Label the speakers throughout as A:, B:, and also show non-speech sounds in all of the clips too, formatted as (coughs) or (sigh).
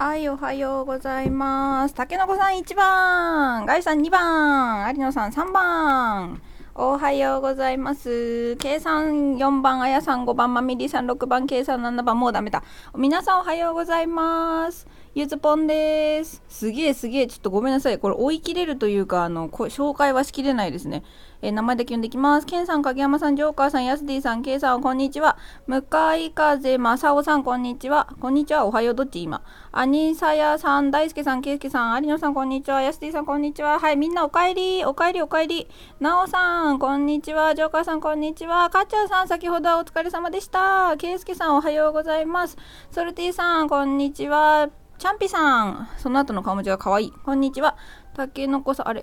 A: はい、おはようございます。たけのこさん1番、ガイさん2番、有野さん3番。おはようございます。計算4番、あやさん5番、まみりさん6番、計算7番、もうダメだ。皆さんおはようございます。ゆずぽんです。すげえすげえ。ちょっとごめんなさい。これ追い切れるというか、あの、紹介はしきれないですね。えー、名前だけ読んできます。ケンさん、影山さん、ジョーカーさん、ヤスディさん、ケイさん、こんにちは。向かい風まさおさん、こんにちは。こんにちは。おはよう。どっち今。アニサヤさん、大輔さん、ケイスケさん、有野さん、こんにちは。ヤスディさん、こんにちは。はい、みんなおかえり。おかえり、おかえり。なおさん、こんにちは。ジョーカーさん、こんにちは。かっちゃんさん、先ほどはお疲れ様でした。ケイスケさん、おはようございます。ソルティさん、こんにちは。チャンピさん。その後の顔文字が可愛い。こんにちは。たけのこさん、あれ。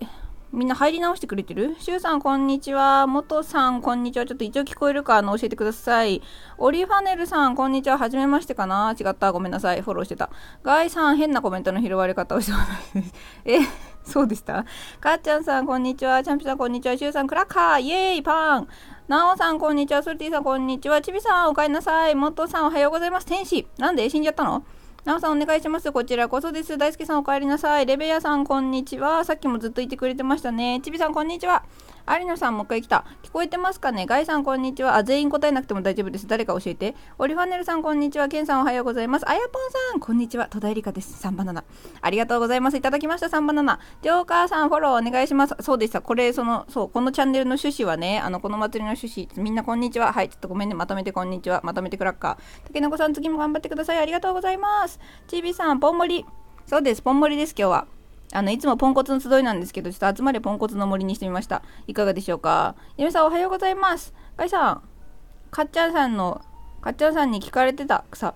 A: みんな入り直してくれてる？しゅうさん、こんにちは。もとさん、こんにちは。ちょっと一応聞こえるか？あの教えてください。オリファネルさん、こんにちは。はじめましてかな？違った。ごめんなさい。フォローしてた。ガイさん、変なコメントの拾われ方をしてます。(laughs) え、そうでした？かっちゃんさん、こんにちは。チャンピさん、こんにちは。しゅうさん、クラッカーイエーイパンなおさん、こんにちは。ソルティさん、こんにちは。ちびさん、おかえりなさい。もとさん、おはようございます。天使。なんで？死んじゃったの？なおさんお願いします。こちらこそです。大輔さんお帰りなさい。レベヤさんこんにちは。さっきもずっといてくれてましたね。ちびさんこんにちは。有野さんもう一回来た。聞こえてますかね？ガイさんこんにちは。あ、全員答えなくても大丈夫です。誰か教えて。オリファネルさんこんにちは。ケンさんおはようございます。あやぽんさんこんにちは。戸田恵梨香です。3バナナ。ありがとうございます。いただきました。3バナナ。ジョーカーさんフォローお願いします。そうでした。これ、その、そう、このチャンネルの趣旨はね、あの、この祭りの趣旨、みんなこんにちは。はい、ちょっとごめんね。まとめてこんにちは。まとめてクラッカー。たけのこさん次も頑張ってください。ありがとうございます。ちびさん、ぽんもり。そうです。ぽんもりです、今日は。あの、いつもポンコツの集いなんですけど、ちょっと集まれポンコツの森にしてみました。いかがでしょうか？ゆめさんおはようございます。かいさん、かっちゃんさんの、かっちゃんさんに聞かれてた草、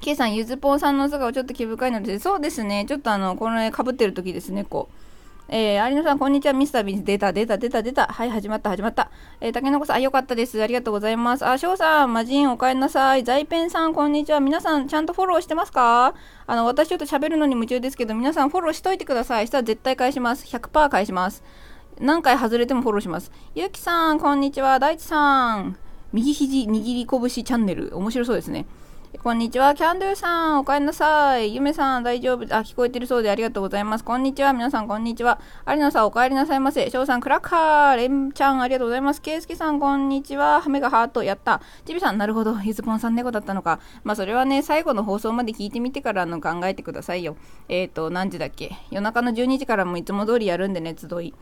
A: けいさん、ゆずぽんさんの素顔ちょっと気深いので、そうですね、ちょっとあの、この絵かぶってる時ですね、こう。えー、有野さん、こんにちは。ミスタービーズ、出た、出た、出た、出た。はい、始まった、始まった。えー、竹の子さん、あ、よかったです。ありがとうございます。あ、翔さん、マジン、おかえりなさい。財ペンさん、こんにちは。皆さん、ちゃんとフォローしてますか？あの、私ちょっと喋るのに夢中ですけど、皆さんフォローしといてください。したら絶対返します。100%返します。何回外れてもフォローします。ゆうきさん、こんにちは。大地さん、右肘握り拳チャンネル。面白そうですね。こんにちは。キャンドゥさん、おかえりなさい。ゆめさん、大丈夫あ、聞こえてるそうでありがとうございます。こんにちは。皆さん、こんにちは。有野さん、おかえりなさいませ。翔さん、クラッカー。レンちゃん、ありがとうございます。ケイスケさん、こんにちは。ハメがハート、やった。ちびさん、なるほど。ゆずぽんさん猫だったのか。まあ、それはね、最後の放送まで聞いてみてからの考えてくださいよ。えっ、ー、と、何時だっけ？夜中の12時からもいつも通りやるんでね、集い。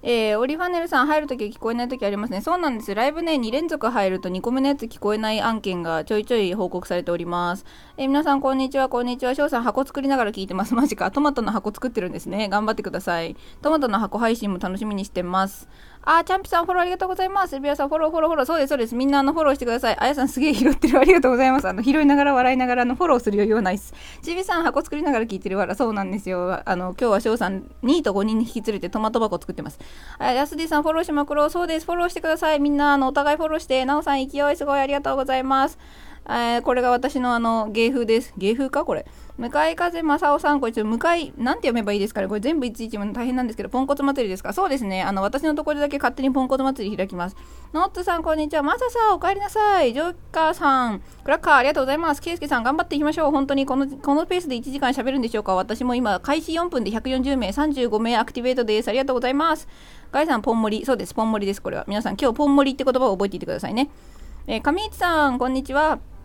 A: えー、オリファネルさん入るとき聞こえないときありますね。そうなんです。ライブね、2連続入ると2個目のやつ聞こえない案件がちょいちょい報告されております。えー、皆さんこんにちは、こんにちは。翔さん箱作りながら聞いてます。マジか。トマトの箱作ってるんですね。頑張ってください。トマトの箱配信も楽しみにしてます。あ、チャンピさんフォローありがとうございます。ビアさんフォローフォローフォロー。そうです、そうです。みんなあのフォローしてください。あやさんすげえ拾ってる。ありがとうございます。あの、拾いながら笑いながらのフォローする余裕はないです。ちびさん箱作りながら聞いてるわら。そうなんですよ。あの、今日は翔さん2位と5人に引き連れてトマト箱作ってます。あ、やすでさんフォローしまくろう。そうです。フォローしてください。みんな、あの、お互いフォローして。なおさん勢いすごいありがとうございます。えー、これが私のあの、芸風です。芸風か？これ。向かい風正雄さん、これちょっと向かい、なんて読めばいいですかねこれ全部いちいちも大変なんですけど、ポンコツ祭りですかそうですね。あの、私のところだけ勝手にポンコツ祭り開きます。ノッツさん、こんにちは。マサさん、お帰りなさい。ジョーカーさん、クラッカー、ありがとうございます。ケイスケさん、頑張っていきましょう。本当にこの、このペースで1時間喋るんでしょうか私も今、開始4分で140名、35名アクティベートです。ありがとうございます。ガイさん、ポンモリ。そうです、ポンモリです、これは。皆さん、今日ポンモリって言葉を覚えていてくださいね。えー、上市さん、こんにちは。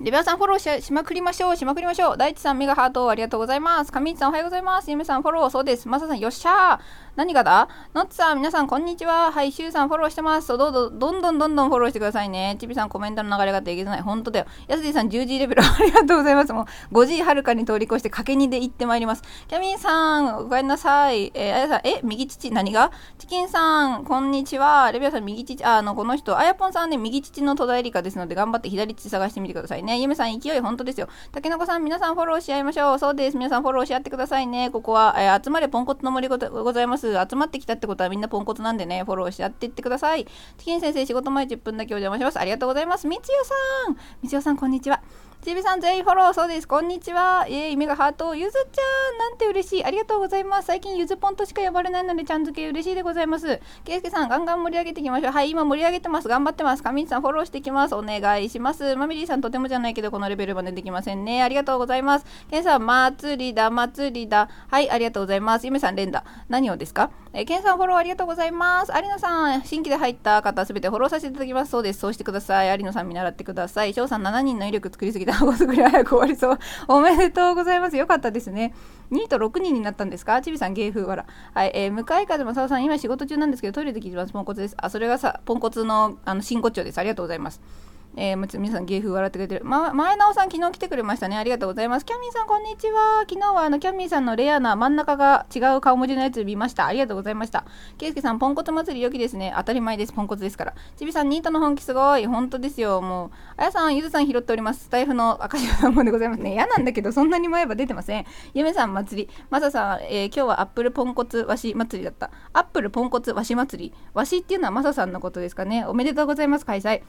A: レビアさんフォローしまくりましょう。しまくりましょう。大地さん、メガハートありがとうございます。上市さん、おはようございます。ゆめさん、フォロー、そうです。まささん、よっしゃー。何がだ？ノッツさん、皆さん、こんにちは。はい、シュウさん、フォローしてます。どうぞ、どんどんどんどんフォローしてくださいね。ちびさん、コメントの流れができない。本当だよ。やすディさん、10時レベル、ありがとうございます。もう、5時はるかに通り越して、かけにで行ってまいります。キャミンさん、おかえりなさい。えー、あやさん、え、右乳、何が？チキンさん、こんにちは。レビアさん、右乳、あ、の、この人、あやぽんさんね、右乳の戸田恵梨香ですので、頑張って左乳探してみてくださいね。ねゆめさん、勢い、本当ですよ。たけのこさん、皆さんフォローし合いましょう。そうです。皆さんフォローし合ってくださいね。ここは、えー、集まれポンコツの森ごございます。集まってきたってことはみんなポンコツなんでね、フォローし合っていってください。チキン先生、仕事前10分だけお邪魔します。ありがとうございます。みつよさんみつよさん、こんにちは。ちびさん全員フォロー、そうです。こんにちは。えー、目がハート。ゆずちゃん、なんて嬉しい。ありがとうございます。最近ゆずぽんとしか呼ばれないので、ちゃん付け嬉しいでございます。けいすけさん、ガンガン盛り上げていきましょう。はい、今盛り上げてます。頑張ってます。かみんさん、フォローしていきます。お願いします。まみりーさん、とてもじゃないけど、このレベルまでできませんね。ありがとうございます。けんさん、祭りだ、祭りだ。はい、ありがとうございます。ゆめさん、連打。何をですか？えー、けんさん、フォローありがとうございます。有野さん、新規で入った方、すべてフォローさせていただきます。そうです。そうしてください。有野さん、見習ってください。翔さん、7人の威力作りすぎた。(laughs) ご作り早く終わりそう。おめでとうございます。よかったですね。2位と6人になったんですか？ちびさん、芸風わら。はい、えー、向かい風正雄さん、今仕事中なんですけど、トイレで聞いてます。ポンコツです。あ、それがさ、ポンコツの、あの、真骨頂です。ありがとうございます。えー、皆さん芸風笑ってくれてる、ま、前直さん昨日来てくれましたね。ありがとうございます。キャミンさんこんにちは。昨日はあのキャミンさんのレアな真ん中が違う顔文字のやつ見ました。ありがとうございました。ケイスケさんポンコツ祭り良きですね。当たり前です。ポンコツですから。ちびさんニートの本気すごい。本当ですよ。もうあやさんゆずさん拾っております。スタイフの赤字さんもでございます。ね嫌なんだけどそんなに前は出てません。ゆめさん祭り。まささん、えー、今日はアップルポンコツわし祭りだった。アップルポンコツわし祭り。わしっていうのはまささんのことですかね。おめでとうございます。開催。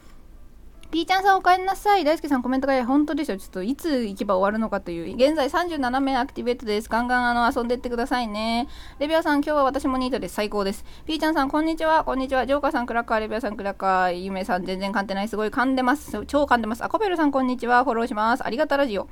A: ピーちゃんさんお帰りなさい。大輔さんコメントが本当でしょ。ちょっといつ行けば終わるのかという。現在37名アクティベートです。ガンガンあの遊んでってくださいね。レビアさん今日は私もニートです。最高です。ピーちゃんさんこんにちは。こんにちは。ジョーカーさんクラッカー。レビアさんクラッカー。ゆめさん全然噛んでない。すごい噛んでます。超噛んでます。あコペルさんこんにちは。フォローします。ありがたラジオ。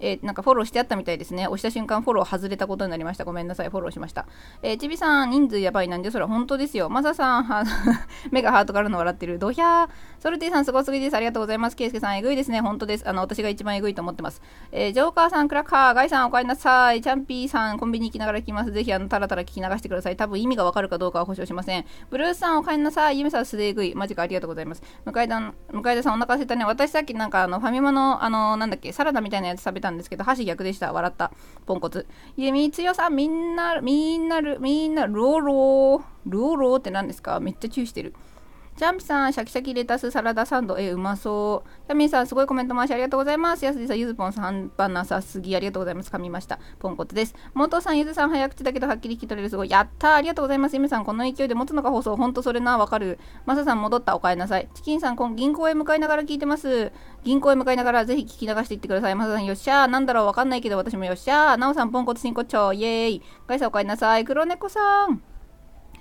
A: えー、なんかフォローしてあったみたいですね。押した瞬間フォロー外れたことになりました。ごめんなさい。フォローしました。えー、ちびさん、人数やばいなんで、それは本当ですよ。まささん、は (laughs) 目がハートからの笑ってる。ドヒャー。ソルティさん、すごすぎです。ありがとうございます。ケイスケさん、えぐいですね。本当です。あの、私が一番えぐいと思ってます。えー、ジョーカーさん、クラッカー、ガイさん、お帰りなさい。チャンピーさん、コンビニ行きながら聞きます。ぜひ、あの、たらたら聞き流してください。多分意味がわかるかどうかは保証しません。ブルースさん、お帰りなさい。ゆめさん、すでえぐい。マジか、ありがとうございます。向田、向田さん、お腹すいたね。私さっきなんか、あの、ファミマの、あの、なんだっけ、サラダみたいなやつ食べたんですけど、箸逆でした。笑った。ポンコツ。弓強さん、みんな、みんな、みんな、ローロー。ローローって何ですか？めっちゃチューしてる。ジャンプさん、シャキシャキレタスサラダサンド、え、うまそう。キャミンさん、すごいコメント回しありがとうございます。やすじさん、ゆずぽんさん、半なさすぎ、ありがとうございます。噛みました。ポンコツです。モトさん、ゆずさん、早口だけどはっきり聞き取れる。すごい。やったありがとうございます。ゆめさん、この勢いで持つのか放送、ほんとそれな、わかる。マサさん、戻った。お帰りなさい。チキンさん、今銀行へ向かいながら聞いてます。銀行へ向かいながら、ぜひ聞き流していってください。マサさん、よっしゃー。なんだろう、わかんないけど、私もよっしゃー。なおさん、ポンコツ真骨頂。イエーイ。ガイさん、お帰りなさい。黒猫さん。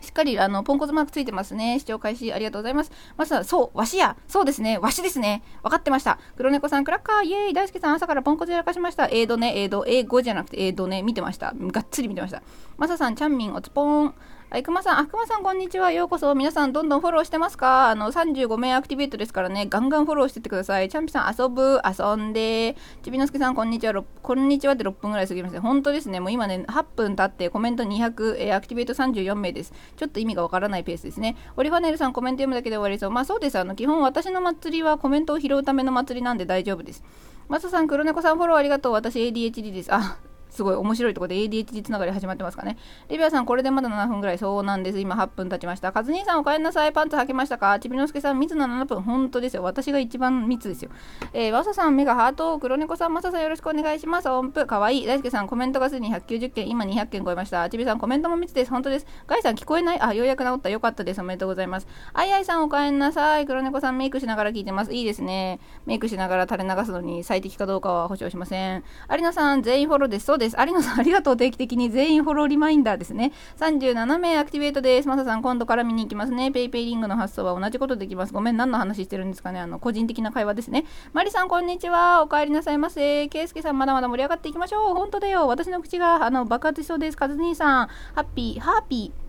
A: しっかりあのポンコツマークついてますね。視聴開始ありがとうございます。まずは、そう、わしや。そうですね。わしですね。分かってました。黒猫さん、クラッカー、イエーイ。大輔さん、朝からポンコツやらかしました。エイドね、エイド、英語じゃなくて、エイドね、見てました。がっつり見てました。マサさん、チャンミン、おつぽーん。はい、熊さん、あ、熊さん、こんにちは。ようこそ。皆さん、どんどんフォローしてますか？あの、35名アクティベートですからね、ガンガンフォローしてってください。チャンピさん、遊ぶ、遊んで。ちびのすけさん、こんにちは。こんにちはで6分ぐらい過ぎました。本当ですね。もう今ね、8分経ってコメント200、えー、アクティベート34名です。ちょっと意味がわからないペースですね。オリファネルさん、コメント読むだけで終わりそう。まあそうです。あの、基本私の祭りはコメントを拾うための祭りなんで大丈夫です。マサさん、黒猫さんフォローありがとう。私 ADHD です。あ、すごい面白いところで ADHD つながり始まってますかね。レビアさん、これでまだ7分ぐらい。そうなんです。今8分経ちました。カズ兄さん、お帰りなさい。パンツ履けましたか？ちびのすけさん、密な7分。本当ですよ。私が一番密ですよ。えー、わささん、目がハート。黒猫さん、まささん、よろしくお願いします。音符、かわいい。大輔さん、コメントがすでに190件。今200件超えました。ちびさん、コメントも密です。本当です。ガイさん、聞こえない？あ、ようやく治った。よかったです。おめでとうございます。あいあいさん、お帰りなさい。黒猫さん、メイクしながら聞いてます。いいですね。メイクしながら垂れ流すのに最適かどうかは保証しません。有野さん、全員フォローです。です。有野さん、(laughs) ありがとう。定期的に全員フォローリマインダーですね。37名アクティベートです。マサさん、今度から見に行きますね。ペイペイリングの発送は同じことできます。ごめん、何の話してるんですかね。あの、個人的な会話ですね。マリさん、こんにちは。お帰りなさいませ。ケイスケさん、まだまだ盛り上がっていきましょう。本当だよ。私の口が、あの、爆発しそうです。カズ兄さん、ハッピー、ハッピー。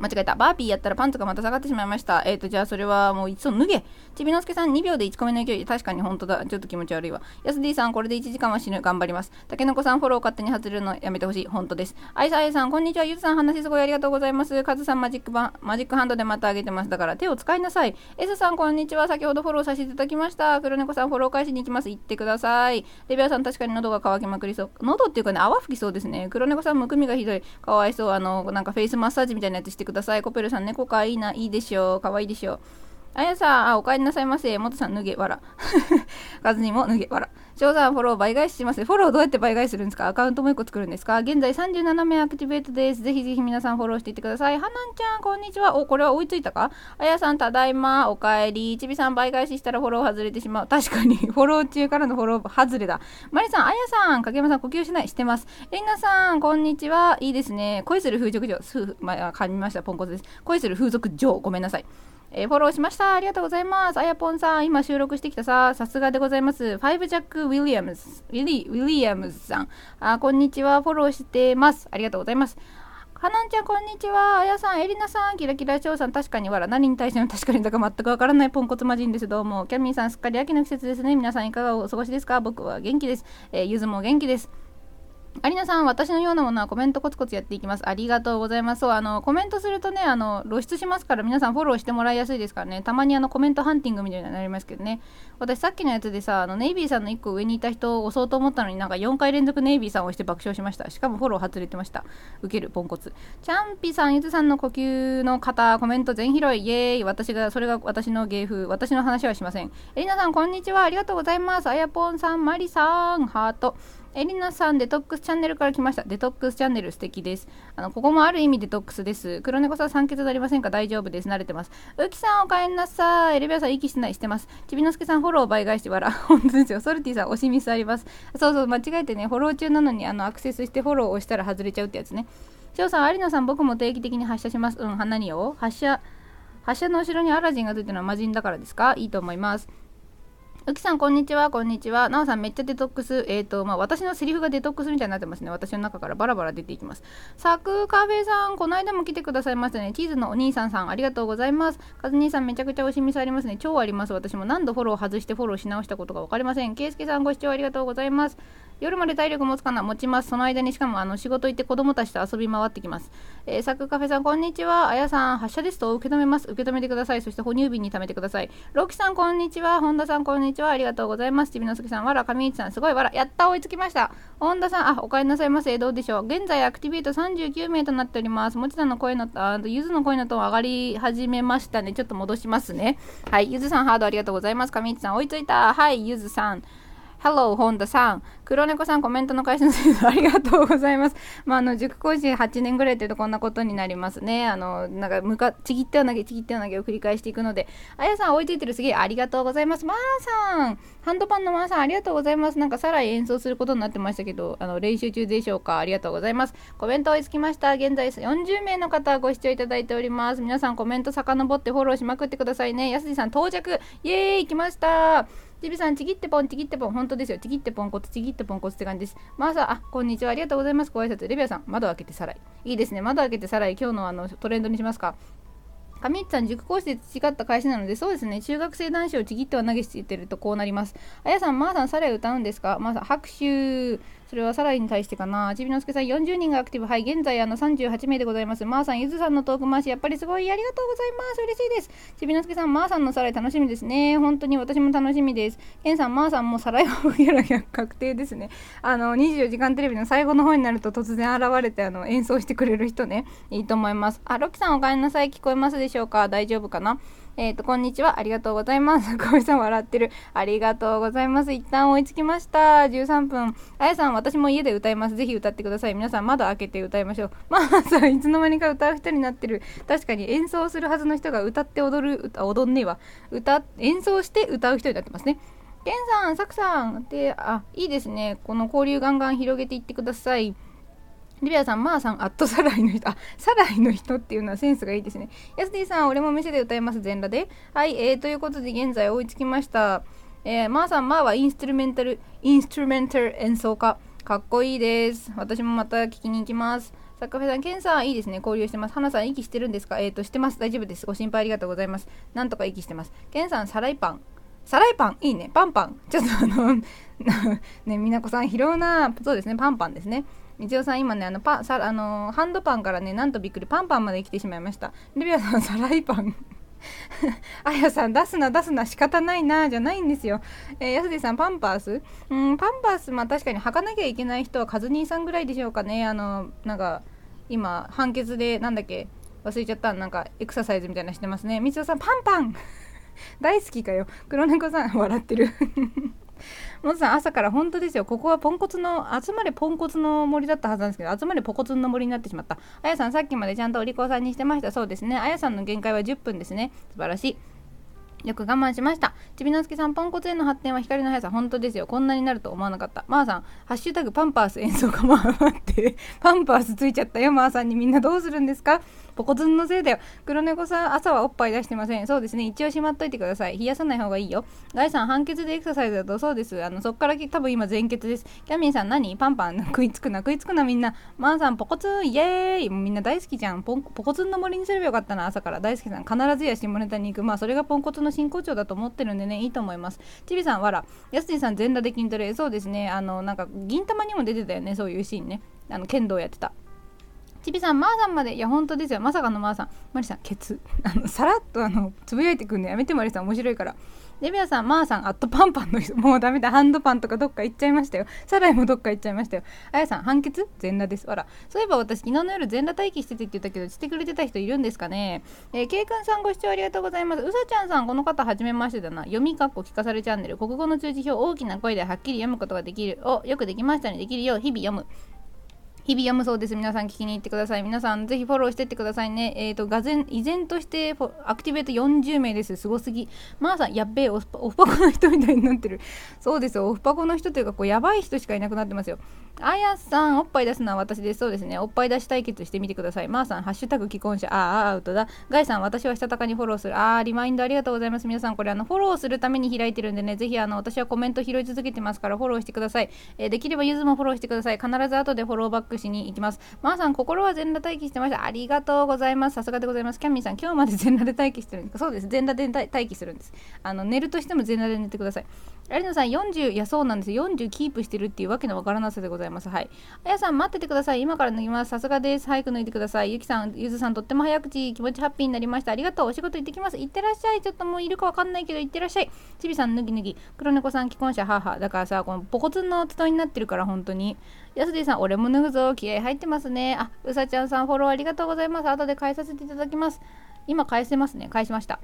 A: 間違えた。バーピーやったらパンツがまた下がってしまいました。えっ、ー、と、じゃあそれはもういつも脱げ。ちびのすけさん2秒で1個目の勢い。確かに本当だ。ちょっと気持ち悪いわ。やす D さん、これで1時間は死ぬ。頑張ります。たけのこさん、フォロー勝手に外れるのやめてほしい。本当です。あいさあいさん、こんにちは。ゆずさん、話すごいありがとうございます。かずさん、マジックバマジックハンドでまたあげてます。だから手を使いなさい。S さん、こんにちは。先ほどフォローさせていただきました。黒猫さん、フォロー返しに行きます。行ってください。レビアさん、確かに喉が渇きまくりそう。喉っていうかね、泡吹きそうですね。黒猫さん、むくみがひどい。かわいそう。あの、なんかフェイスマッサージみたいなやつしてください。コペルさん、猫かいいな、いいでしょう。かわいいでしょう。あやさん、あ、お帰りなさいませ。もとさん、脱げ、わら。かずにも脱げ、わら。翔さん、フォロー倍返しします。フォローどうやって倍返するんですか？アカウントもう一個作るんですか？現在37名アクティベートです。ぜひぜひ皆さんフォローしていってください。はなんちゃん、こんにちは。お、これは追いついたか？あやさん、ただいま。おかえり。ちびさん、倍返ししたらフォロー外れてしまう。確かに、(laughs) フォロー中からのフォロー外れだ。まりさん、あやさん、影山さん、呼吸しない？してます。りなさん、こんにちは。いいですね。恋する風俗嬢。す、まあ、噛みました。ポンコツです。恋する風俗嬢。ごめんなさい。えー、フォローしました。ありがとうございます。あやぽんさん、今収録してきたさ。さすがでございます。ファイブジャック・ウィリアムズ、ウィリ、ウィリアムズさん。あ、こんにちは。フォローしてます。ありがとうございます。かなんちゃん、こんにちは。あやさん、えりなさん、キラキラしょうさん、確かにわら。何に対しても確かにだか全くわからないポンコツ魔人です。どうも。キャミーさん、すっかり秋の季節ですね。皆さん、いかがお過ごしですか？僕は元気です。えー、ゆずも元気です。アリナさん、私のようなものはコメントコツコツやっていきます。ありがとうございます。そう、あの、コメントするとね、あの、露出しますから皆さんフォローしてもらいやすいですからね。たまにあの、コメントハンティングみたいになりますけどね。私さっきのやつでさ、あの、ネイビーさんの1個上にいた人を押そうと思ったのになんか4回連続ネイビーさんを押して爆笑しました。しかもフォロー外れてました。ウケる、ポンコツ。チャンピさん、ゆずさんの呼吸の方、コメント全拾い、イエーイ。私が、それが私の芸風。私の話はしません。エリナさん、こんにちは。ありがとうございます。あやぽんさん、マリさん、ハート。エリナさん、デトックスチャンネルから来ました。デトックスチャンネル素敵です。あの、ここもある意味デトックスです。黒猫さん、酸欠なりませんか？大丈夫です。慣れてます。ウキさん、おかえりなさい。エレビアさん、息してない、してます。ちびのすけさん、フォロー倍返して笑う。(laughs) 本当ですよ。ソルティさん、押しミスあります。そうそう、間違えてね、フォロー中なのに、あの、アクセスしてフォローを押したら外れちゃうってやつね。翔さん、有野さん、僕も定期的に発射します。うん、何を発射、発射の後ろにアラジンがついてるのは魔人だからですか？いいと思います。うきさん、こんにちは、こんにちは。なおさん、めっちゃデトックス。えっ、ー、と、まあ、私のセリフがデトックスみたいになってますね。私の中からバラバラ出ていきます。サクカフェさん、この間も来てくださいましたね。チーズのお兄さんさん、ありがとうございます。カズ兄さん、めちゃくちゃおしみさありますね。超あります。私も何度フォロー外してフォローし直したことが分かりません。けいすけさん、ご視聴ありがとうございます。夜まで体力持つかな持ちます。その間にしかもあの仕事行って子供たちと遊び回ってきます。えー、サクカフェさん、こんにちは。あやさん、発射ですと受け止めます。受け止めてください。そして哺乳瓶に貯めてください。ロキさん、こんにちは。本田さん、こんにちは。ありがとうございます。ちびのすけさん、わら、上市さん、すごいわら。やった、追いつきました。本田さん、あ、お帰りなさいませ。どうでしょう。現在、アクティビート39名となっております。もちさんの声の、あゆずの声のトーン上がり始めましたね。ちょっと戻しますね。はい。ゆずさん、ハードありがとうございます。上市さん、追いついた。はい。ゆずさん。Hello, 本田さん。黒猫さん、コメントの返しのせいでありがとうございます。(laughs) まあ、あの、塾講師8年ぐらいというとこんなことになりますね。あの、なんか、むか、ちぎっては投げ、ちぎっては投げを繰り返していくので、あやさん、置いといてるすげえありがとうございます。まーさん、ハンドパンのまーさん、ありがとうございます。なんか、さらに演奏することになってましたけど、あの、練習中でしょうか？ありがとうございます。コメント追いつきました。現在40名の方ご視聴いただいております。皆さん、コメント遡ってフォローしまくってくださいね。やすじさん、到着イエーイ来ましたちびさん、ちぎってぽん、ちぎってぽん、本当ですよ。ちぎってぽんこつ、ちぎってとポンコツって感じです。まあさ、あ、こんにちは、ありがとうございます。ご挨拶。レビアさん、窓開けてさらい。いいですね。窓開けてさらい、今日のあのトレンドにしますか。上市さん、塾講師で培った会社なので、そうですね、中学生男子をちぎっては投げしていってるとこうなります。あやさん、まー、さん、サライ歌うんですか？まー、さん、拍手。それはサライに対してかな。ちびのすけさん、40人がアクティブ。はい、現在、あの、38名でございます。まー、さん、ゆずさんのトーク回し、やっぱりすごい、ありがとうございます。嬉しいです。ちびのすけさん、まー、さんのサライ楽しみですね。本当に私も楽しみです。けんさん、まー、さんもサライを受けら確定ですね。あの、24時間テレビの最後の方になると突然現れて、あの、演奏してくれる人ね、いいと思います。あ、ロキさん、おかえりなさい。聞こえますでしょうか？大丈夫かな？えっ、ー、と、こんにちは。ありがとうございます。(laughs) 小井さん笑ってる。ありがとうございます。一旦追いつきました。13分。あやさん、私も家で歌います。ぜひ歌ってください。皆さん、窓開けて歌いましょう。(laughs) まあさ、いつの間にか歌う人になってる。確かに演奏するはずの人が歌って踊る、歌、踊んねえわ。歌、演奏して歌う人になってますね。ケンさん、サクさん。で、あ、いいですね。この交流ガンガン広げていってください。リビアさん、マーさん、アットサライの人、(laughs) あ、サライの人っていうのはセンスがいいですね。ヤスディさん、俺も店で歌います、全裸で。はい、えー、ということで現在追いつきました。えー、マーさん、マーはインストゥルメンタル、インストゥルメンタル演奏家。かっこいいです。私もまた聞きに行きます。サッカフェさん、ケンさん、いいですね。交流してます。花さん、息してるんですか？えっ、ー、と、してます。大丈夫です。ご心配ありがとうございます。なんとか息してます。ケンさん、サライパン。サライパン、いいね。パンパン。ちょっとあの (laughs) ね、みなこさん、拾うな。そうですね、パンパンですね。みちおさん今ねあのパさあのハンドパンからねなんとびっくりパンパンまで来てしまいました。ルビアさんサライパン。(laughs) あやさん出すな出すな仕方ないなじゃないんですよ。えー、やすでさんパンパース？うんパンパースまあ確かに履かなきゃいけない人はカズ兄さんぐらいでしょうかね。あのなんか今判決でなんだっけ？忘れちゃった。なんかエクササイズみたいなしてますね。みちおさんパンパン。(laughs) 大好きかよ。黒猫さん笑ってる。(laughs) もつさん朝から本当ですよ。ここはポンコツの集まれポンコツの森だったはずなんですけど集まれポコツの森になってしまった。あやさんさっきまでちゃんとお利口さんにしてました。そうですね。あやさんの限界は10分ですね。素晴らしい。よく我慢しました。ちびのすけさん、ポンコツへの発展は光の速さ、本当ですよ。こんなになると思わなかった。まー、さん、ハッシュタグパンパース演奏家も待って、(laughs) パンパースついちゃったよ、まー、さんにみんなどうするんですか？ポコツンのせいだよ。黒猫さん、朝はおっぱい出してません。そうですね。一応しまっといてください。冷やさない方がいいよ。ガイさん、判決でエクササイズだとそうです。あの、そっから多分今前決です。キャミンさん、何？パンパン食いつくな、食いつくな、みんな。マンさん、ポコツン、イエーイみんな大好きじゃん。ポポコツンの森にすればよかったな、朝から。大好きさん、必ずや下ネタに行く。まあ、それがポンコツの真骨頂だと思ってるんでね、いいと思います。ちびさん、わら。やすティさん、全裸で筋トレ。そうですね。あの、なんか、銀玉にも出てたよね、そういうシーンね。あの、剣道やってた。ちびさん、まー、さんまで。いや、本当ですよ。まさかのまーさん。まりさん、ケツ。(laughs) あの、さらっと、あの、つぶやいてくんのやめて、まりさん、面白いから。デビアさん、まー、さん、アットパンパンの人、もうダメだ、ハンドパンとかどっか行っちゃいましたよ。サライもどっか行っちゃいましたよ。あやさん、判決全裸です。あら、そういえば私、昨日の夜全裸待機しててって言ったけど、してくれてた人いるんですかね。えー、ケイくんさんご視聴ありがとうございます。うさちゃんさん、この方、はじめましてだな。読みかっこ聞かされチャンネル、国語の通知表、大きな声ではっきり読むことができる。お、よくできましたね。できるよう、日々読む。日々読むそうです。皆さん聞きに行ってください。皆さんぜひフォローしてってくださいね。えっ、ー、と、がぜん、依然としてアクティベート40名です。すごすぎ。まあさん、やっべえ、オフパコの人みたいになってる。そうですよ。オフパコの人というか、こう、やばい人しかいなくなってますよ。あやさん、おっぱい出すのは私です。そうですね。おっぱい出し対決してみてください。まー、あ、さん、ハッシュタグ既婚者。ああ、アウトだ。ガイさん、私はしたたかにフォローする。ああ、リマインドありがとうございます。皆さん、これ、あの、フォローするために開いてるんでね、ぜひ、あの、私はコメント拾い続けてますから、フォローしてください。えー、できれば、ゆずもフォローしてください。必ず後でフォローバックしに行きます。まーさん、心は全裸待機してました。ありがとうございます。さすがでございます。キャンミーさん、今日まで全裸で待機してるんですか？そうです。全裸で待機するんです。あの、寝るとしても全裸で寝てください。有野さん、40、いや、そうなんです。40キープしてるっていうわけのわからなさでございます。はい。あやさん、待っててください。今から脱ぎます。さすがです。早く脱いでください。ゆきさん、ゆずさん、とっても早口、気持ちハッピーになりました。ありがとう。お仕事行ってきます。行ってらっしゃい。ちょっともういるかわかんないけど、行ってらっしゃい。ちびさん、脱ぎ脱ぎ。黒猫さん、既婚者、母。だからさ、このポコツンの伝いになってるから、本当に。やすディさん、俺も脱ぐぞ。気合入ってますね。あ、うさちゃんさん、フォローありがとうございます。後で返させていただきます。今返せますね。返しました。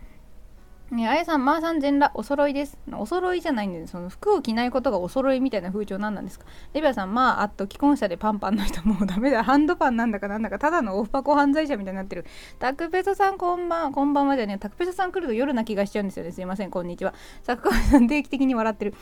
A: ねあやさん、まー、さん全裸、お揃いです。お揃いじゃないんで、その服を着ないことがお揃いみたいな風潮なんなんですかレビアさん、まあ、あっと既婚者でパンパンの人、もうダメだ。(laughs) ハンドパンなんだかなんだか、ただのオフパコ犯罪者みたいになってる。タクペソさん、こんばん、こんばんはじゃね、タクペソさん来ると夜な気がしちゃうんですよね。すいません、こんにちは。サッカーさん、定期的に笑ってる。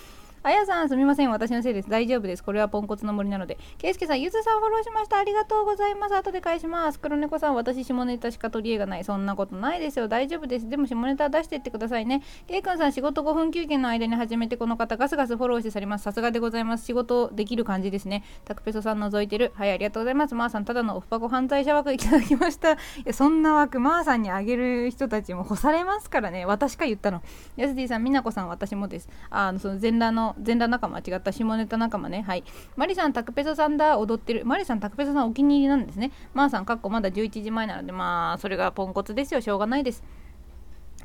A: あやさんすみません。私のせいです。大丈夫です。これはポンコツの森なので。けいすけさんゆずさんフォローしました。ありがとうございます。後で返します。黒猫さん私下ネタしか取り柄がない。そんなことないですよ。大丈夫です。でも下ネタ出してってくださいね。けいくんさん仕事5分休憩の間に始めてこの方ガスガスフォローしてされます。さすがでございます。仕事できる感じですね。タクペソさん覗いてる。はいありがとうございます。まーさんただのオフパコ犯罪者枠いただきました。いやそんな枠まーさんにあげる人たちも干されますからね。私か言ったの。ヤスディさんみなこさん私もです。あのその全裸の全裸仲間違った下ネタ仲間ねはいマリさんタクペソさんだ踊ってるマリさんタクペソさんお気に入りなんですねマーさんかっこまだ11時前なのでまあそれがポンコツですよしょうがないです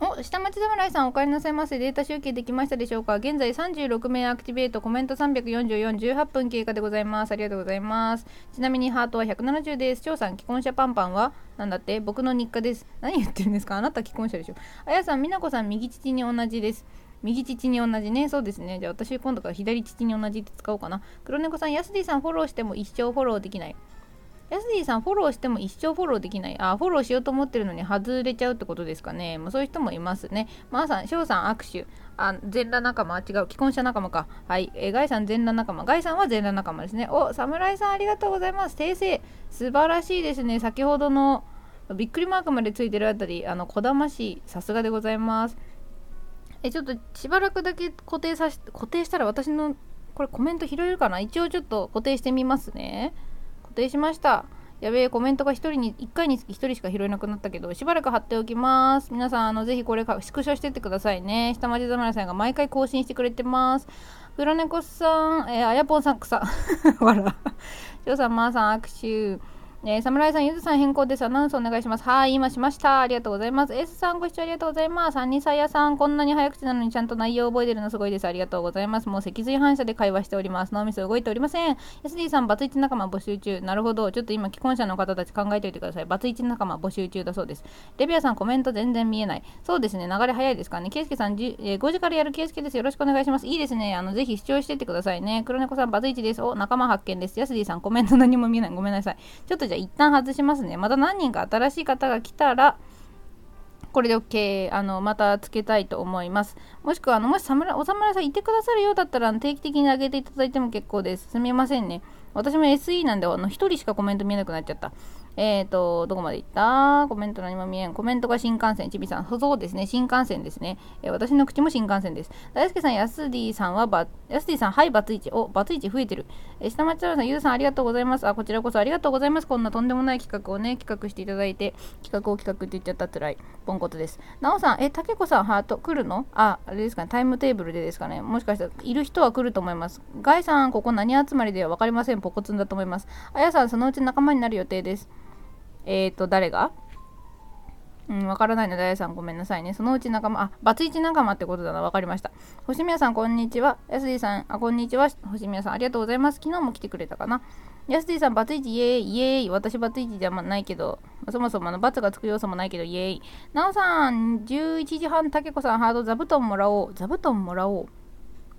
A: お、下町侍さんお帰りなさいませ。データ集計できましたでしょうか現在36名アクティベート、コメント344、18分経過でございます。ありがとうございます。ちなみにハートは170です。張さん、既婚者パンパンはなんだって？僕の日課です。何言ってるんですか？あなた既婚者でしょ。あやさん、美奈子さん、右乳に同じです。右乳に同じね。そうですね。じゃあ私今度から左乳に同じって使おうかな。黒猫さん、ヤスディさんフォローしても一生フォローできない。ヤスディさんフォローしても一生フォローできない。あ、フォローしようと思ってるのに外れちゃうってことですかね。もうそういう人もいますね。まー、さん、翔さん握手。あ、全裸仲間？違う。既婚者仲間か。はい。えー、ガイさん全裸仲間。ガイさんは全裸仲間ですね。お、侍さんありがとうございます。訂正。素晴らしいですね。先ほどのびっくりマークまでついてるあたり、あの、こだましい。さすがでございます。えちょっとしばらくだけ固定さし固定したら私のこれコメント拾えるかな？一応ちょっと固定してみますね。固定しました。やべえコメントが1人に1回につき1人しか拾えなくなったけどしばらく貼っておきます。皆さんあのぜひこれスクショしてってくださいね。下町侍さんが毎回更新してくれてます。黒猫さん、え、あやぽんさん草わらしょうさんまーさん握手。えー、侍さん、ゆずさん変更です。アナウンスお願いします。はい、今しました。ありがとうございます。S さん、ご視聴ありがとうございます。アニサヤさん、こんなに早口なのにちゃんと内容を覚えてるのすごいです。ありがとうございます。もう脊髄反射で会話しております。脳みそ動いておりません。SD さん、バツイチ仲間募集中。なるほど。ちょっと今、既婚者の方たち考えておいてください。バツイチ仲間募集中だそうです。レビアさん、コメント全然見えない。そうですね、流れ早いですかね。ケイスケさん、えー、5時からやるケイスケです。よろしくお願いします。いいですね。あの、ぜひ視聴してってくださいね。黒猫さん、バツイチです。お、仲間発見です。ヤスディさん、コメント何も見えない。ごめんなさい。ちょっとじゃあ一旦外しますね。また何人か新しい方が来たら、これで OK あのまたつけたいと思います。もしくはあのもし侍お侍さんいてくださるようだったら定期的に上げていただいても結構です。すみませんね。私も SE なんであの1人しかコメント見えなくなっちゃった。えっ、ー、と、どこまで行った？コメント何も見えん。コメントが新幹線。ちびさん。そうですね。新幹線ですね。えー、私の口も新幹線です。大輔さん、やすディさんはバ、やすディさん、はい、バツイチ。お、バツイチ増えてる。えー、下町太郎さん、ゆうさん、ありがとうございます。あ、こちらこそありがとうございます。こんなとんでもない企画をね、企画していただいて、企画を企画って言っちゃったつらい。ポンコツです。なおさん、え、たけこさん、ハート、来るの？あ、あれですかね。タイムテーブルでですかね。もしかしたら、いる人は来ると思います。ガイさん、ここ何集まりでは分かりません。ポコツンだと思います。あやさん、そのうち仲間になる予定です。えっ、ー、と、誰が？うん、わからないので、あやさんごめんなさいね。そのうち仲間、あ、バツイチ仲間ってことだな。わかりました。星宮さん、こんにちは。やすディさん、あ、こんにちは。星宮さん、ありがとうございます。昨日も来てくれたかな。やすディさん、バツイチ、イエーイ、イエーイ。私、バツイチじゃないけど、そもそもの、バツがつく要素もないけど、イエーイ。なおさん、11時半、たけこさん、ハード、座布団もらおう。座布団もらおう。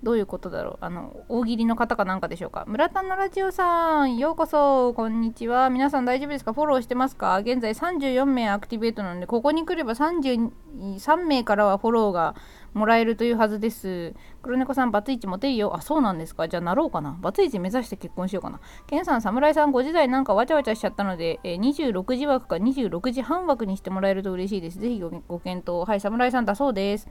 A: どういうことだろうあの、大喜利の方かなんかでしょうか村田のラジオさん、ようこそ、こんにちは。皆さん大丈夫ですか？フォローしてますか？現在34名アクティベートなので、ここに来れば33名からはフォローがもらえるというはずです。黒猫さん、バツイチモテるよ。あ、そうなんですか？じゃあなろうかな。バツイチ目指して結婚しようかな。ケンさん、侍さん5時台なんかわちゃわちゃしちゃったので、え、26時枠か26時半枠にしてもらえると嬉しいです。ぜひご検討。はい、侍さんだそうです。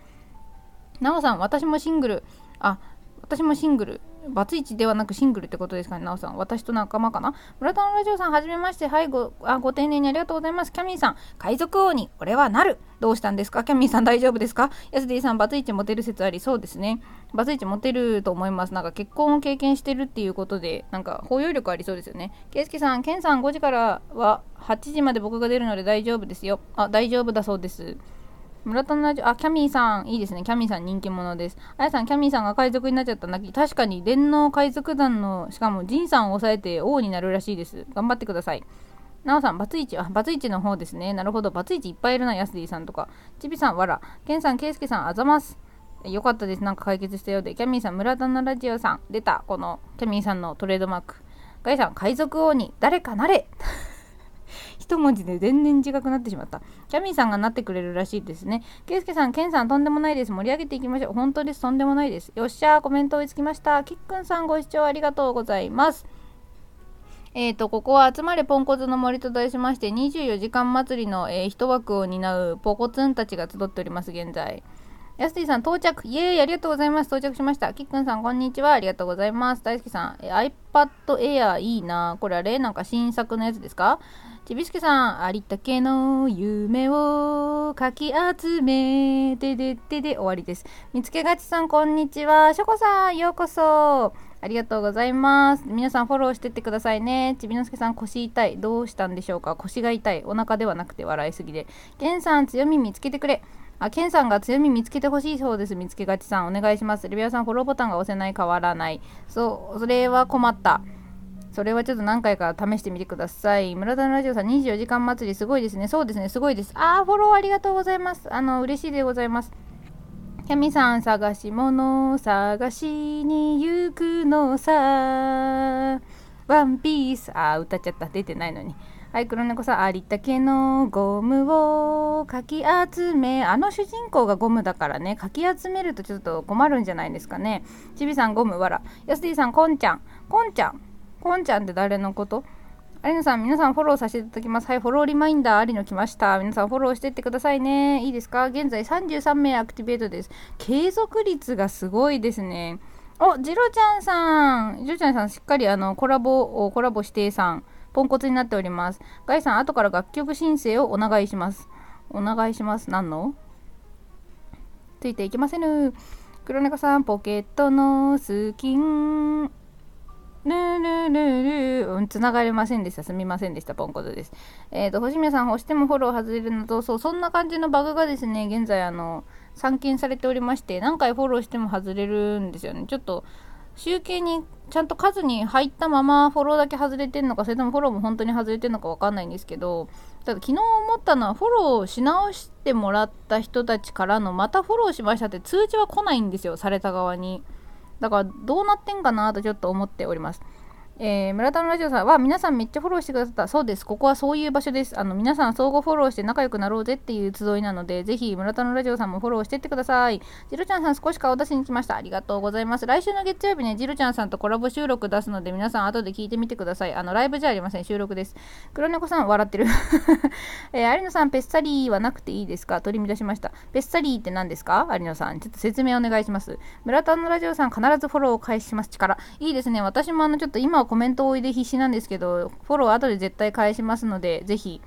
A: なおさん、私もシングル。あ、私もシングル。バツイチではなくシングルってことですかね、なおさん。私と仲間かな？村田のラジオさん、はじめまして。はい、ご、あ、ご丁寧にありがとうございます。キャミーさん、海賊王に俺はなる。どうしたんですか？キャミーさん大丈夫ですか？ヤスディさん、バツイチモテる説ありそうですね。バツイチモテると思います。なんか結婚を経験してるっていうことで、なんか包容力ありそうですよね。ケイスケさん、ケンさん5時からは8時まで僕が出るので大丈夫ですよ。あ、大丈夫だそうです。村田のラジオ、あ、キャミーさん、いいですね。キャミーさん人気者です。あやさん、キャミーさんが海賊になっちゃったなき。確かに、電脳海賊団の、しかも、ジンさんを抑えて王になるらしいです。頑張ってください。なおさん、バツイチ、あ、バツイチの方ですね。なるほど。バツイチいっぱいいるな、ヤスディさんとか。ちびさん、わら。ケンさん、ケイスケさん、あざます。よかったです。なんか解決したようで。キャミーさん、村田のラジオさん、出た。この、キャミーさんのトレードマーク。ガイさん、海賊王に誰かなれ一文字で全然違くなってしまった。キャミーさんがなってくれるらしいですね。ケイスケさん、ケンさん、とんでもないです。盛り上げていきましょう。本当です。とんでもないです。よっしゃー、コメント追いつきました。キックンさん、ご視聴ありがとうございます。えーと、ここは集まれポンコツの森と題しまして、24時間祭りの、えー、一枠を担うポコツンたちが集っております、現在。ヤスティさん到着イエーイありがとうございます到着しましたキックンさんこんにちはありがとうございます大好きさんえ iPad Air いいなこれあれ？なんか新作のやつですか？ちびすけさん、ありったけの夢をかき集めてでてで終わりです。見つけがちさん、こんにちは。しょこさん、ようこそ。ありがとうございます。皆さんフォローしてってくださいね。ちびのすけさん、腰痛い。どうしたんでしょうか？腰が痛い。お腹ではなくて笑いすぎで。けんさん、強み見つけてくれ。あ、ケンさんが強み見つけてほしいそうです。見つけがちさん、お願いします。レビアさん、フォローボタンが押せない、変わらない。そう、それは困った。それはちょっと何回か試してみてください。村田のラジオさん24時間祭りすごいですね。そうですね、すごいです。あー、フォローありがとうございます。あの、嬉しいでございます。キャミさん、探し物探しに行くのさ。ワンピース。あー、歌っちゃった。出てないのに。はい、黒猫さん、ありったけのゴムをかき集め、あの主人公がゴムだからね、かき集めるとちょっと困るんじゃないですかね。ちびさん、ゴム、わら。やすディさん、こんちゃん。こんちゃん。こんちゃんって誰のこと？有野さん、皆さんフォローさせていただきます。はい、フォローリマインダー、有野来ました。皆さんフォローしてってくださいね。いいですか？現在33名アクティベートです。継続率がすごいですね。お、ジロちゃんさん。ジロちゃんさん、しっかりあのコラボを、コラボ指定さん、ポンコツになっております。ガイさん、後から楽曲申請をお願いします。お願いします。何の？ついていきませぬ。黒猫さん、ポケットのスキン。ルルルルうん、繋がれませんでした。すみませんでした。ポンコツです。えっ、ー、と、星宮さん、押してもフォロー外れるのと、そう、そんな感じのバグがですね、現在、あの、散見されておりまして、何回フォローしても外れるんですよね。ちょっと、集計にちゃんと数に入ったままフォローだけ外れてんのか、それともフォローも本当に外れてんのかわかんないんですけど、ただ昨日思ったのは、フォローし直してもらった人たちからの、またフォローしましたって通知は来ないんですよ、された側に。だから、どうなってんかなとちょっと思っております。えー、村田のラジオさんは皆さんめっちゃフォローしてくださった。そうです。ここはそういう場所です。あの、皆さん相互フォローして仲良くなろうぜっていう集いなので、ぜひ村田のラジオさんもフォローしてってください。ジロちゃんさん少し顔出しに来ました。ありがとうございます。来週の月曜日ね、ジロちゃんさんとコラボ収録出すので、皆さん後で聞いてみてください。あの、ライブじゃありません。収録です。黒猫さん笑ってる。(laughs) えー、有野さん、ペッサリーはなくていいですか？取り乱しました。ペッサリーって何ですか？有野さん。ちょっと説明お願いします。村田のラジオさん必ずフォローを返します。力。いいですね。私もあの、ちょっと今コメントをおいで必死なんですけど、フォロー後で絶対返しますので、ぜひ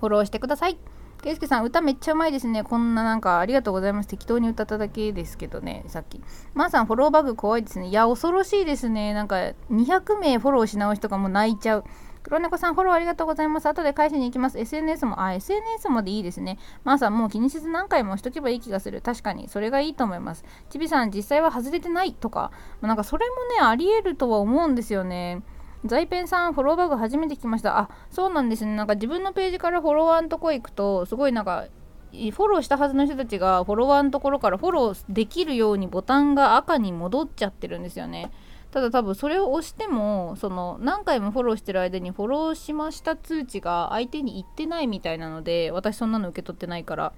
A: フォローしてください。けいすけさん、歌めっちゃうまいですね。こんななんかありがとうございます。適当に歌っただけですけどね、さっき。まー、さん、フォローバグ怖いですね。いや、恐ろしいですね。なんか、200名フォローし直しとかも泣いちゃう。黒猫さん、フォローありがとうございます。後で返しに行きます。SNS も、あ、SNS もでいいですね。まー、さん、もう気にせず何回もしとけばいい気がする。確かに、それがいいと思います。ちびさん、実際は外れてないとか、なんかそれもね、あり得るとは思うんですよね。在ペンさん、フォローバグ初めて来ました。あ、そうなんですね。なんか自分のページからフォロワーのとこ行くと、すごいなんか、フォローしたはずの人たちがフォロワーのところからフォローできるようにボタンが赤に戻っちゃってるんですよね。ただ多分それを押してもその何回もフォローしてる間にフォローしました通知が相手に行ってないみたいなので私そんなの受け取ってないから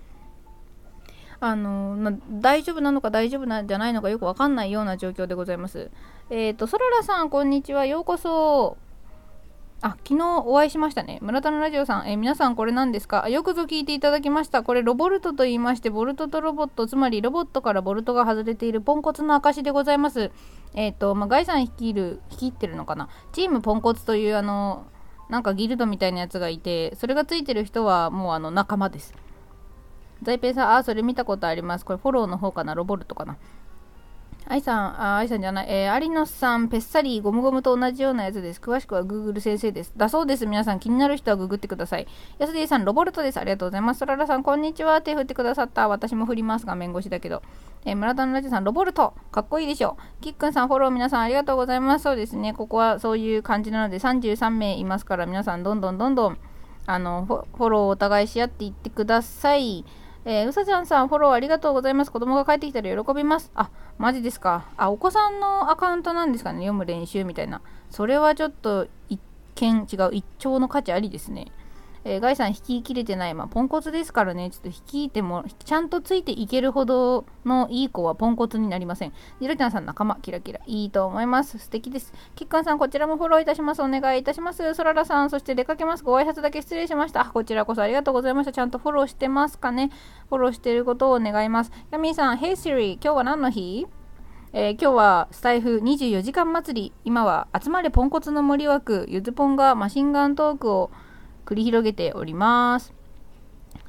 A: あの、ま大丈夫なのか大丈夫なんじゃないのかよくわかんないような状況でございます。えっ、ー、と、そららさん、こんにちは。ようこそ。あ、昨日お会いしましたね。村田のラジオさん、えー、皆さんこれ何ですか？よくぞ聞いていただきました。これロボルトと言いまして、ボルトとロボット、つまりロボットからボルトが外れているポンコツの証でございます。えっ、ー、と、まあ、ガイさん率いる、率いてるのかな？チームポンコツというあの、なんかギルドみたいなやつがいて、それがついてる人はもうあの仲間です。在平さん、あ、それ見たことあります。これフォローの方かな？ロボルトかな？愛さん、あ、愛さんじゃない、えー、有野さん、ペッサリー、ゴムゴムと同じようなやつです。詳しくは Google 先生です。だそうです。皆さん、気になる人はググってください。安ディさん、ロボルトです。ありがとうございます。そららさん、こんにちは。手振ってくださった。私も振ります。画面越しだけど。えー、村田のラジオさん、ロボルト。かっこいいでしょ。キックンさん、フォロー皆さん、ありがとうございます。そうですね。ここはそういう感じなので、33名いますから、皆さん、どんどんどんどん、あの、フォローをお互いし合っていってください。えー、うさちゃんさん、フォローありがとうございます。子供が帰ってきたら喜びます。あ、マジですか。あ、お子さんのアカウントなんですかね。読む練習みたいな。それはちょっと一見違う。一丁の価値ありですね。えー、ガイさん引き切れてない。まあ、ポンコツですからね、ちょっと引いても、ちゃんとついていけるほどのいい子はポンコツになりません。ジロちゃんさん仲間、キラキラ。いいと思います。素敵です。キッカンさん、こちらもフォローいたします。お願いいたします。ソララさん、そして出かけます。ご挨拶だけ失礼しました。こちらこそありがとうございました。ちゃんとフォローしてますかね。フォローしてることを願います。ヤミーさん、Hey Siri、今日は何の日？えー、今日はスタイフ24時間祭り。今は集まれポンコツの森枠。ゆずポンがマシンガントークを繰り広げております。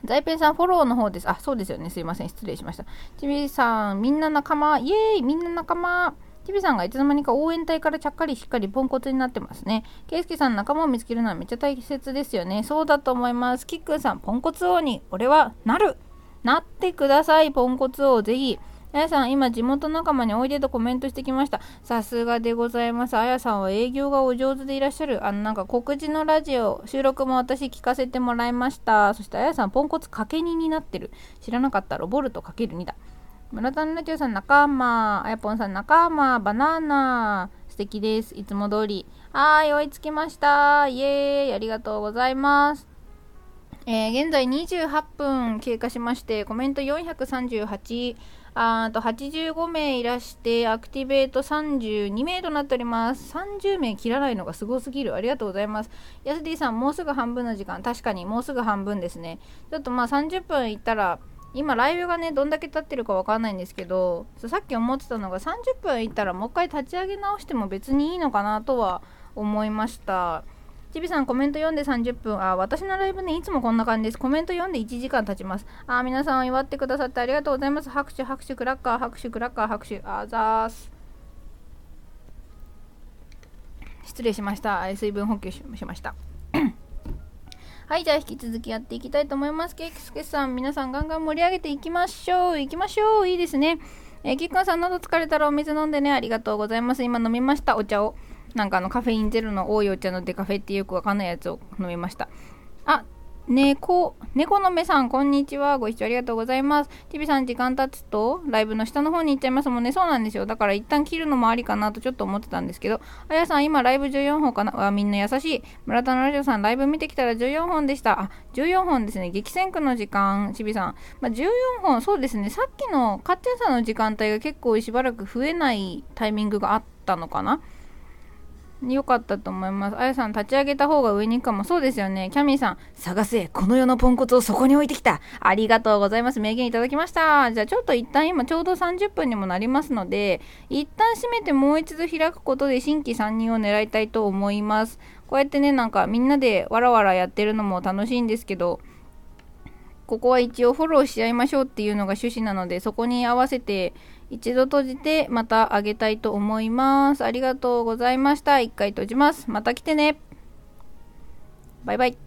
A: 在ペンさんフォローの方です。あ、そうですよね。すいません。失礼しました。ちびさん、みんな仲間。イエーイみんな仲間。ちびさんがいつの間にか応援隊からちゃっかりしっかりポンコツになってますね。けいすけさん、仲間を見つけるのはめっちゃ大切ですよね。そうだと思います。キックンさん、ポンコツ王に俺はなるなってください、ポンコツ王。ぜひ。あやさん、今地元仲間においでとコメントしてきました。さすがでございます。あやさんは営業がお上手でいらっしゃる。あの、なんか告知のラジオ、収録も私聞かせてもらいました。そしてあやさん、ポンコツかけ2になってる。知らなかったロボルトかける2だ。村田のラジオさん仲間、あやぽんさん仲間、バナナ、素敵です。いつも通り。はい、追いつきました。イエーイ、ありがとうございます。えー、現在28分経過しまして、コメント438、あと85名いらして、アクティベート32名となっております。30名切らないのがすごすぎる。ありがとうございます。ヤスディさん、もうすぐ半分の時間。確かに、もうすぐ半分ですね。ちょっとまあ30分いったら、今ライブがね、どんだけ経ってるかわかんないんですけど、さっき思ってたのが30分いったらもう一回立ち上げ直しても別にいいのかなとは思いました。ちびさんコメント読んで30分。あ、私のライブね、いつもこんな感じです。コメント読んで1時間経ちます。あ、皆さん祝ってくださってありがとうございます。拍手、拍手、クラッカー、拍手、クラッカー、拍手。あざーす。失礼しました水分補給しました (coughs) はいじゃあ引き続きやっていきたいと思いますケイクスケさん皆さんガンガン盛り上げていきましょういきましょういいですねえー、キッカンさん喉疲れたらお水飲んでねありがとうございます今飲みましたお茶をなんかあのカフェインゼロの多いお茶のデカフェってよくわかんないやつを飲みましたあ猫、猫の目さん、こんにちは。ご視聴ありがとうございます。ティビさん、時間経つと、ライブの下の方に行っちゃいますもんね。そうなんですよ。だから一旦切るのもありかなとちょっと思ってたんですけど、あやさん、今、ライブ14本かな？わ、みんな優しい。村田のラジオさん、ライブ見てきたら14本でした。あ、14本ですね。激戦区の時間、ちびさん。まあ、14本、そうですね。さっきのかっちゃんさんの時間帯が結構しばらく増えないタイミングがあったのかな？良かったと思います。あやさん、立ち上げた方が上に行くかも。そうですよね。キャミーさん、探せ。この世のポンコツをそこに置いてきた。ありがとうございます。名言いただきました。じゃあ、ちょっと一旦今、ちょうど30分にもなりますので、一旦閉めてもう一度開くことで新規参入を狙いたいと思います。こうやってね、なんかみんなでわらわらやってるのも楽しいんですけど、ここは一応フォローし合いましょうっていうのが趣旨なので、そこに合わせて、一度閉じてまたあげたいと思います。ありがとうございました。一回閉じます。また来てね。バイバイ。